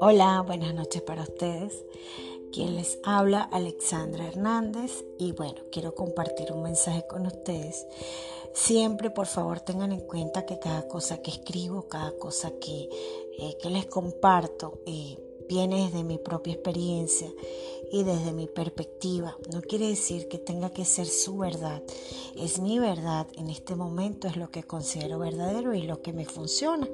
Hola, buenas noches para ustedes. Quien les habla, Alexandra Hernández. Y bueno, quiero compartir un mensaje con ustedes. Siempre, por favor, tengan en cuenta que cada cosa que escribo, cada cosa que, eh, que les comparto, eh, viene desde mi propia experiencia y desde mi perspectiva. No quiere decir que tenga que ser su verdad. Es mi verdad. En este momento es lo que considero verdadero y lo que me funciona.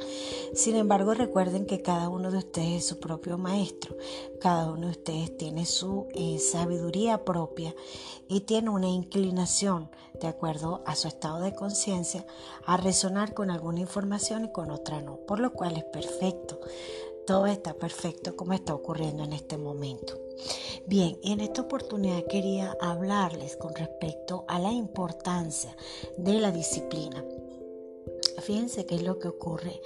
Sin embargo, recuerden que cada uno de ustedes es su propio maestro. Cada uno de ustedes tiene su eh, sabiduría propia y tiene una inclinación, de acuerdo a su estado de conciencia, a resonar con alguna información y con otra no. Por lo cual es perfecto todo está perfecto como está ocurriendo en este momento. Bien, en esta oportunidad quería hablarles con respecto a la importancia de la disciplina. Fíjense qué es lo que ocurre.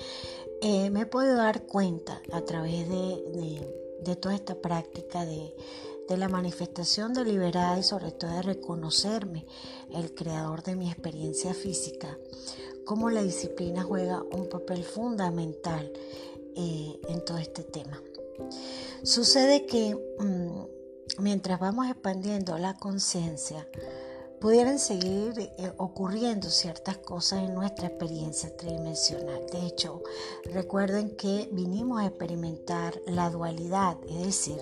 Eh, me he podido dar cuenta a través de, toda esta práctica de, de la manifestación deliberada y sobre todo de reconocerme el creador de mi experiencia física, cómo la disciplina juega un papel fundamental eh, en todo este tema. Sucede que mm, mientras vamos expandiendo la conciencia, pudieran seguir eh, ocurriendo ciertas cosas en nuestra experiencia tridimensional. De hecho, recuerden que vinimos a experimentar la dualidad, es decir,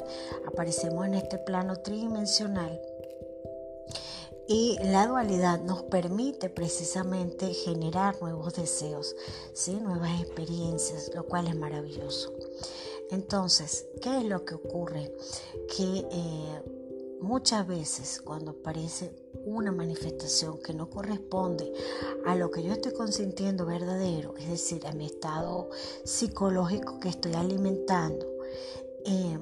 aparecemos en este plano tridimensional y la dualidad nos permite precisamente generar nuevos deseos, ¿sí? nuevas experiencias, lo cual es maravilloso. Entonces, ¿qué es lo que ocurre? Que eh, muchas veces cuando aparece una manifestación que no corresponde a lo que yo estoy consintiendo verdadero, es decir, a mi estado psicológico que estoy alimentando, eh,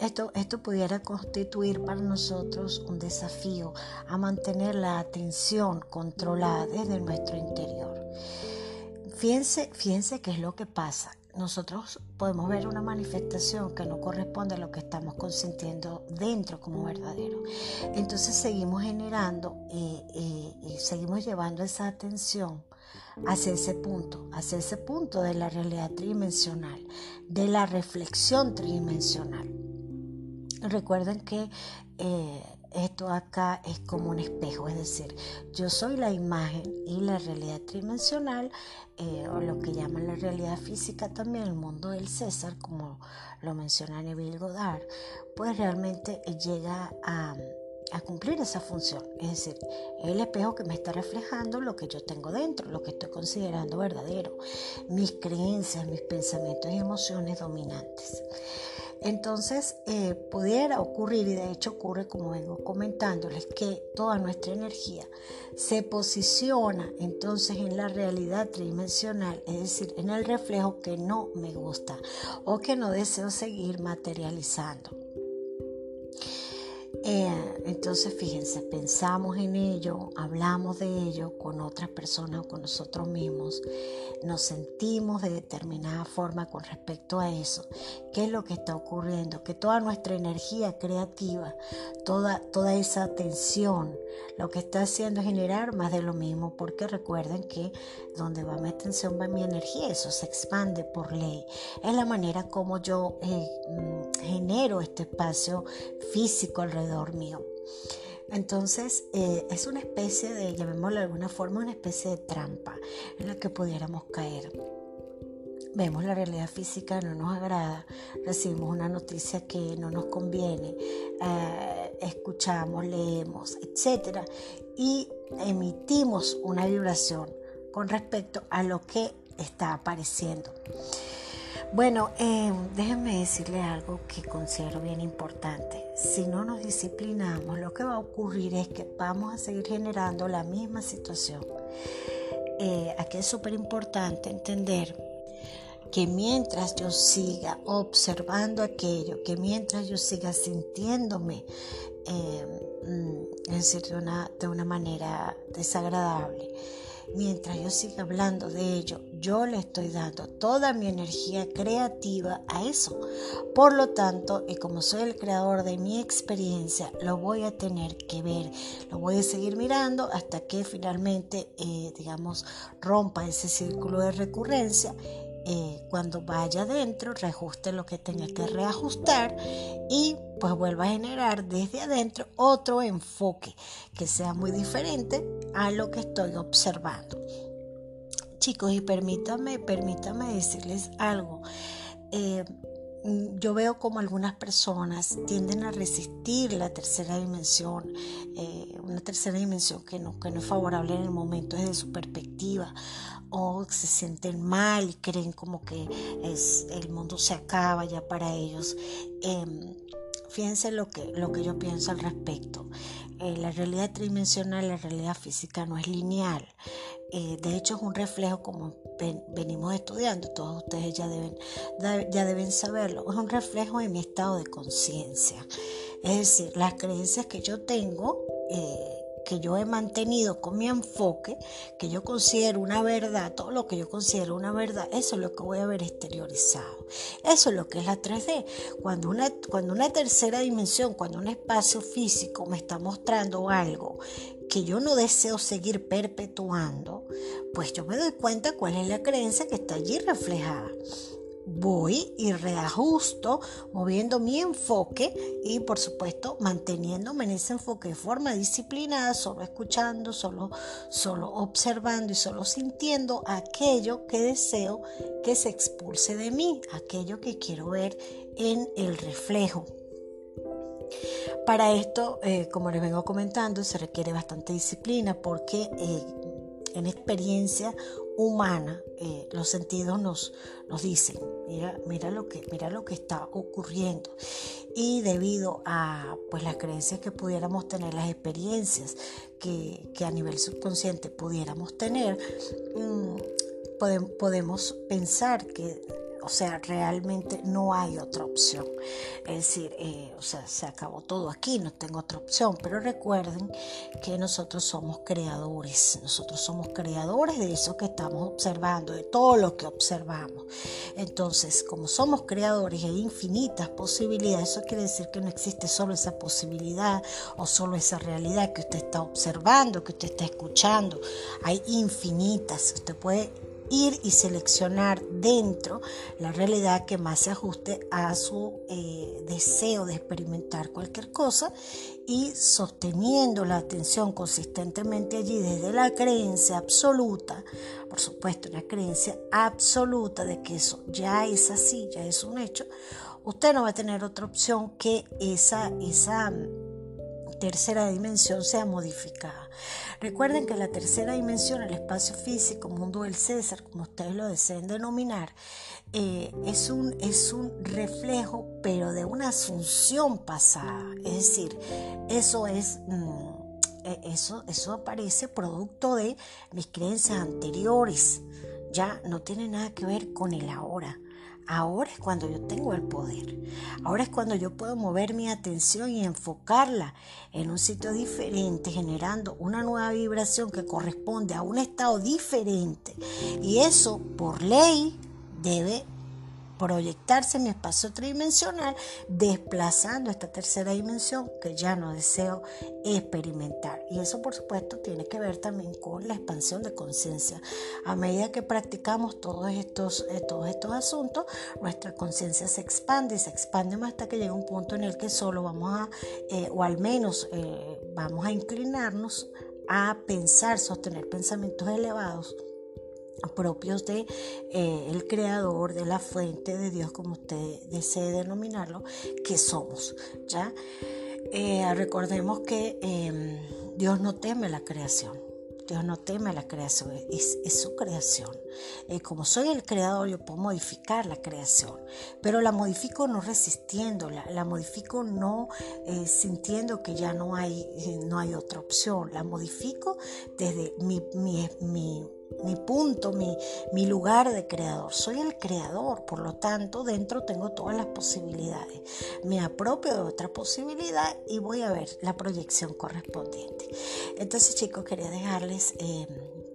esto, esto pudiera constituir para nosotros un desafío a mantener la atención controlada desde nuestro interior. Fíjense, fíjense qué es lo que pasa. Nosotros podemos ver una manifestación que no corresponde a lo que estamos consintiendo dentro como verdadero. Entonces seguimos generando y, y seguimos llevando esa atención hacia ese punto, hacia ese punto de la realidad tridimensional, de la reflexión tridimensional. Recuerden que eh, esto acá es como un espejo, es decir, yo soy la imagen y la realidad tridimensional, eh, o lo que llaman la realidad física también, el mundo del César, como lo menciona Neville Goddard, pues realmente llega a, a cumplir esa función. Es decir, el espejo que me está reflejando lo que yo tengo dentro, lo que estoy considerando verdadero, mis creencias, mis pensamientos y emociones dominantes. Entonces, eh, pudiera ocurrir, y de hecho ocurre como vengo comentándoles, que toda nuestra energía se posiciona entonces en la realidad tridimensional, es decir, en el reflejo que no me gusta o que no deseo seguir materializando. Eh, entonces, fíjense, pensamos en ello, hablamos de ello con otras personas o con nosotros mismos, nos sentimos de determinada forma con respecto a eso. ¿Qué es lo que está ocurriendo? Que toda nuestra energía creativa, toda, toda esa atención, lo que está haciendo es generar más de lo mismo, porque recuerden que donde va mi atención va mi energía, eso se expande por ley. Es la manera como yo eh, mm, genero este espacio físico alrededor mío. Entonces eh, es una especie de, llamémoslo de alguna forma, una especie de trampa en la que pudiéramos caer. Vemos la realidad física, no nos agrada, recibimos una noticia que no nos conviene, eh, escuchamos, leemos, etc. Y emitimos una vibración con respecto a lo que está apareciendo. Bueno, eh, déjenme decirle algo que considero bien importante. Si no nos disciplinamos, lo que va a ocurrir es que vamos a seguir generando la misma situación. Eh, aquí es súper importante entender que mientras yo siga observando aquello, que mientras yo siga sintiéndome, eh, es decir, de una manera desagradable, mientras yo siga hablando de ello, yo le estoy dando toda mi energía creativa a eso. Por lo tanto, y como soy el creador de mi experiencia, lo voy a tener que ver, lo voy a seguir mirando hasta que finalmente, eh, digamos, rompa ese círculo de recurrencia eh, cuando vaya adentro, reajuste lo que tenga que reajustar y pues vuelva a generar desde adentro otro enfoque que sea muy diferente a lo que estoy observando. Chicos, y permítame, permítame decirles algo. Eh, yo veo como algunas personas tienden a resistir la tercera dimensión, eh, una tercera dimensión que no, que no es favorable en el momento desde su perspectiva, o se sienten mal y creen como que es, el mundo se acaba ya para ellos. Em, fíjense lo que, lo que yo pienso al respecto. Eh, la realidad tridimensional, la realidad física no es lineal. Eh, de hecho, es un reflejo, como venimos estudiando, todos ustedes ya deben, ya deben saberlo, es un reflejo de mi estado de conciencia. Es decir, las creencias que yo tengo eh, que yo he mantenido con mi enfoque, que yo considero una verdad, todo lo que yo considero una verdad, eso es lo que voy a ver exteriorizado. Eso es lo que es la 3D. Cuando una, cuando una tercera dimensión, cuando un espacio físico me está mostrando algo que yo no deseo seguir perpetuando, pues yo me doy cuenta cuál es la creencia que está allí reflejada voy y reajusto moviendo mi enfoque y por supuesto manteniéndome en ese enfoque de forma disciplinada, solo escuchando, solo, solo observando y solo sintiendo aquello que deseo que se expulse de mí, aquello que quiero ver en el reflejo. Para esto, eh, como les vengo comentando, se requiere bastante disciplina porque eh, en experiencia humana, eh, los sentidos nos, nos dicen, mira, mira, lo que, mira lo que está ocurriendo. Y debido a pues, las creencias que pudiéramos tener, las experiencias que, a nivel subconsciente pudiéramos tener, mm, podemos pensar que o sea, realmente no hay otra opción. Es decir, eh, o sea, se acabó todo aquí, no tengo otra opción. Pero recuerden que nosotros somos creadores. Nosotros somos creadores de eso que estamos observando, de todo lo que observamos. Entonces, como somos creadores hay infinitas posibilidades, eso quiere decir que no existe solo esa posibilidad o solo esa realidad que usted está observando, que usted está escuchando. Hay infinitas. Usted puede ir y seleccionar dentro la realidad que más se ajuste a su eh, deseo de experimentar cualquier cosa y sosteniendo la atención consistentemente allí desde la creencia absoluta, por supuesto una creencia absoluta de que eso ya es así, ya es un hecho, usted no va a tener otra opción que esa, esa tercera dimensión sea modificada. Recuerden que la tercera dimensión, el espacio físico, mundo del César, como ustedes lo deseen denominar, eh, es, un, es un reflejo, pero de una asunción pasada. Es decir, eso es... Mm, e, eso, eso aparece producto de mis creencias anteriores. Ya no tiene nada que ver con el ahora. Ahora es cuando yo tengo el poder. Ahora es cuando yo puedo mover mi atención y enfocarla en un sitio diferente, generando una nueva vibración que corresponde a un estado diferente. Y eso, por ley, debe proyectarse en mi espacio tridimensional, desplazando esta tercera dimensión que ya no deseo experimentar. Y eso, por supuesto, tiene que ver también con la expansión de conciencia. A medida que practicamos todos estos, eh, todos estos asuntos, nuestra conciencia se expande y se expande más hasta que llega un punto en el que solo vamos a, eh, o al menos eh, vamos a inclinarnos a pensar, sostener pensamientos elevados propios de eh, el creador de la fuente de Dios como usted desee denominarlo que somos ya eh, recordemos que em, Dios no teme la creación. Dios no teme la creación, es, su creación. Eh, como soy el creador, yo puedo modificar la creación, pero la modifico no resistiéndola, la modifico no sintiendo que ya no hay, no hay otra opción, la modifico desde mi mi punto, mi, mi, lugar de creador. Soy el creador, por lo tanto, dentro tengo todas las posibilidades. Me apropio de otra posibilidad y voy a ver la proyección correspondiente. Entonces, chicos, quería dejarles... Eh,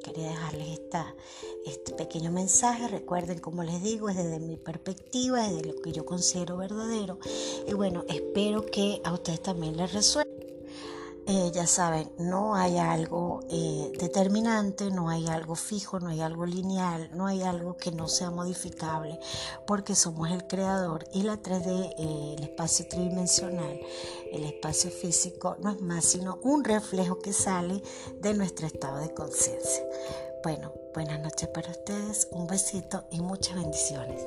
quería dejarles esta, este pequeño mensaje. Recuerden, como les digo, es desde mi perspectiva, desde lo que yo considero verdadero. Y bueno, espero que a ustedes también les resuelva. Eh, ya saben, no hay algo eh, determinante, no hay algo fijo, no hay algo lineal, no hay algo que no sea modificable, porque somos el creador y la 3D, eh, el espacio tridimensional, el espacio físico, no es más sino un reflejo que sale de nuestro estado de conciencia. Bueno, buenas noches para ustedes, un besito y muchas bendiciones.